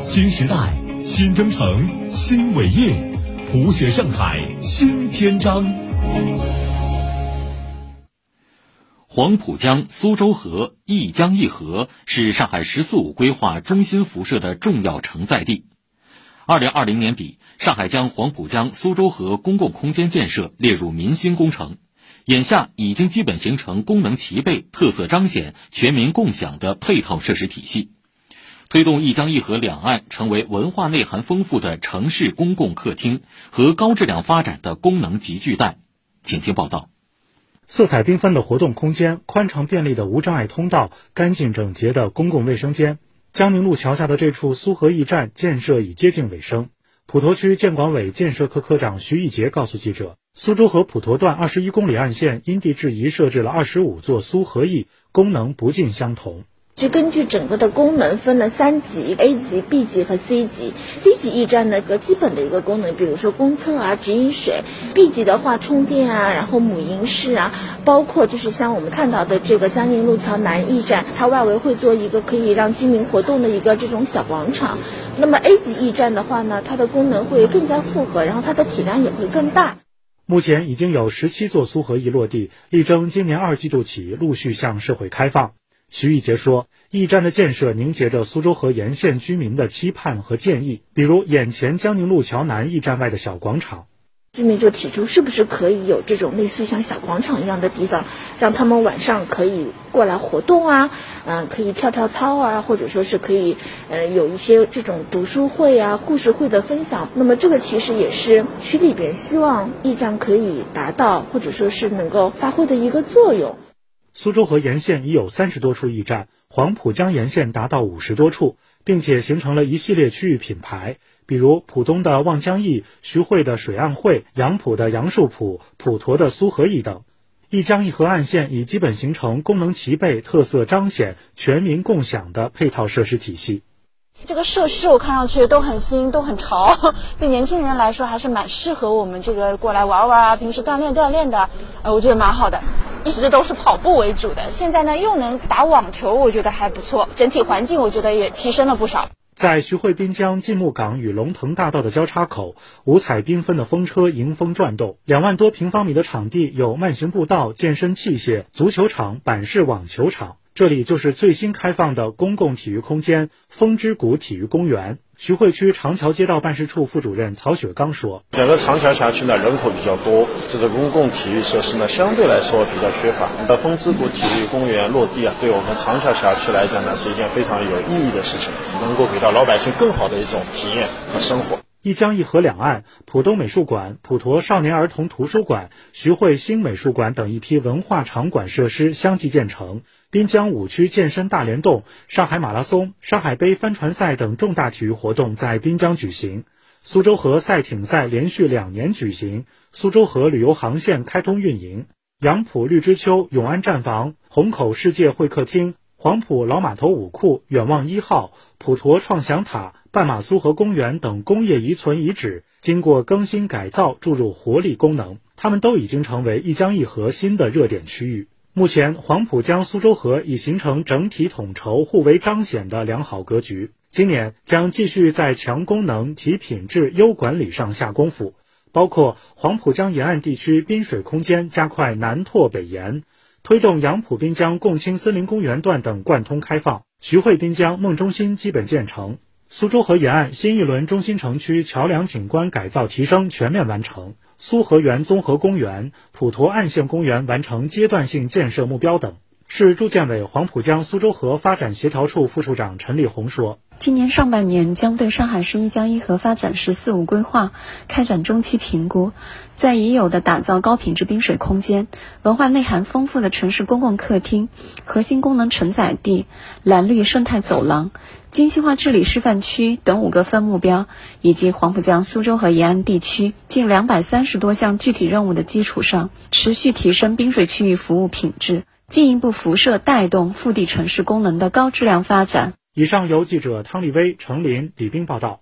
新时代，新征程，新伟业，谱写上海新篇章。黄浦江、苏州河一江一河是上海“十四五”规划中心辐射的重要承载地。二零二零年底，上海将黄浦江、苏州河公共空间建设列入民心工程，眼下已经基本形成功能齐备、特色彰显、全民共享的配套设施体系。推动一江一河两岸成为文化内涵丰富的城市公共客厅和高质量发展的功能集聚带。请听报道。色彩缤纷的活动空间、宽敞便利的无障碍通道、干净整洁的公共卫生间，江宁路桥下的这处苏河驿站建设已接近尾声。普陀区建管委建设科科长徐义杰告诉记者，苏州河普陀段二十一公里岸线因地制宜设置了二十五座苏河驿，功能不尽相同。是根据整个的功能分了三级：A 级、B 级和 C 级。C 级驿站呢，个基本的一个功能，比如说公厕啊、直饮水；B 级的话，充电啊，然后母婴室啊，包括就是像我们看到的这个江宁路桥南驿站，它外围会做一个可以让居民活动的一个这种小广场。那么 A 级驿站的话呢，它的功能会更加复合，然后它的体量也会更大。目前已经有十七座苏河驿落地，力争今年二季度起陆续向社会开放。徐玉杰说，驿站的建设凝结着苏州河沿线居民的期盼和建议，比如眼前江宁路桥南驿站外的小广场，居民就提出是不是可以有这种类似于像小广场一样的地方，让他们晚上可以过来活动啊，嗯，可以跳跳操啊，或者说是可以，呃，有一些这种读书会啊、故事会的分享。那么这个其实也是区里边希望驿站可以达到或者说是能够发挥的一个作用。苏州河沿线已有三十多处驿站，黄浦江沿线达到五十多处，并且形成了一系列区域品牌，比如浦东的望江驿、徐汇的水岸汇、杨浦的杨树浦、普陀的苏河驿等。一江一河岸线已基本形成功能齐备、特色彰显、全民共享的配套设施体系。这个设施我看上去都很新，都很潮，对年轻人来说还是蛮适合我们这个过来玩玩啊，平时锻炼锻炼的，呃，我觉得蛮好的。一直都是跑步为主的，现在呢又能打网球，我觉得还不错。整体环境我觉得也提升了不少。在徐汇滨江进木港与龙腾大道的交叉口，五彩缤纷的风车迎风转动。两万多平方米的场地有慢行步道、健身器械、足球场、板式网球场。这里就是最新开放的公共体育空间——风之谷体育公园。徐汇区长桥街道办事处副主任曹雪刚说：“整个长桥辖区呢，人口比较多，这个公共体育设施呢，相对来说比较缺乏。那风之谷体育公园落地啊，对我们长桥辖区来讲呢，是一件非常有意义的事情，能够给到老百姓更好的一种体验和生活。”一江一河两岸，浦东美术馆、普陀少年儿童图书馆、徐汇新美术馆等一批文化场馆设施相继建成。滨江五区健身大联动、上海马拉松、上海杯帆船赛等重大体育活动在滨江举行。苏州河赛艇赛连续两年举行。苏州河旅游航线开通运营。杨浦绿之丘永安站房、虹口世界会客厅、黄浦老码头武库、远望一号、普陀创想塔。半马苏河公园等工业遗存遗址经过更新改造，注入活力功能，它们都已经成为一江一河新的热点区域。目前，黄浦江苏州河已形成整体统筹、互为彰显的良好格局。今年将继续在强功能、提品质、优管理上下功夫，包括黄浦江沿岸地区滨水空间加快南拓北延，推动杨浦滨江共青森林公园段等贯通开放，徐汇滨江梦中心基本建成。苏州河沿岸新一轮中心城区桥梁景观改造提升全面完成，苏河源综合公园、普陀岸线公园完成阶段性建设目标等。市住建委黄浦江苏州河发展协调处副处长陈立红说。今年上半年将对上海市一江一河发展“十四五”规划开展中期评估，在已有的打造高品质滨水空间、文化内涵丰富的城市公共客厅、核心功能承载地、蓝绿生态走廊、精细化治理示范区等五个分目标，以及黄浦江苏州河沿岸地区近两百三十多项具体任务的基础上，持续提升滨水区域服务品质，进一步辐射带动腹地城市功能的高质量发展。以上由记者汤立威、程林、李斌报道。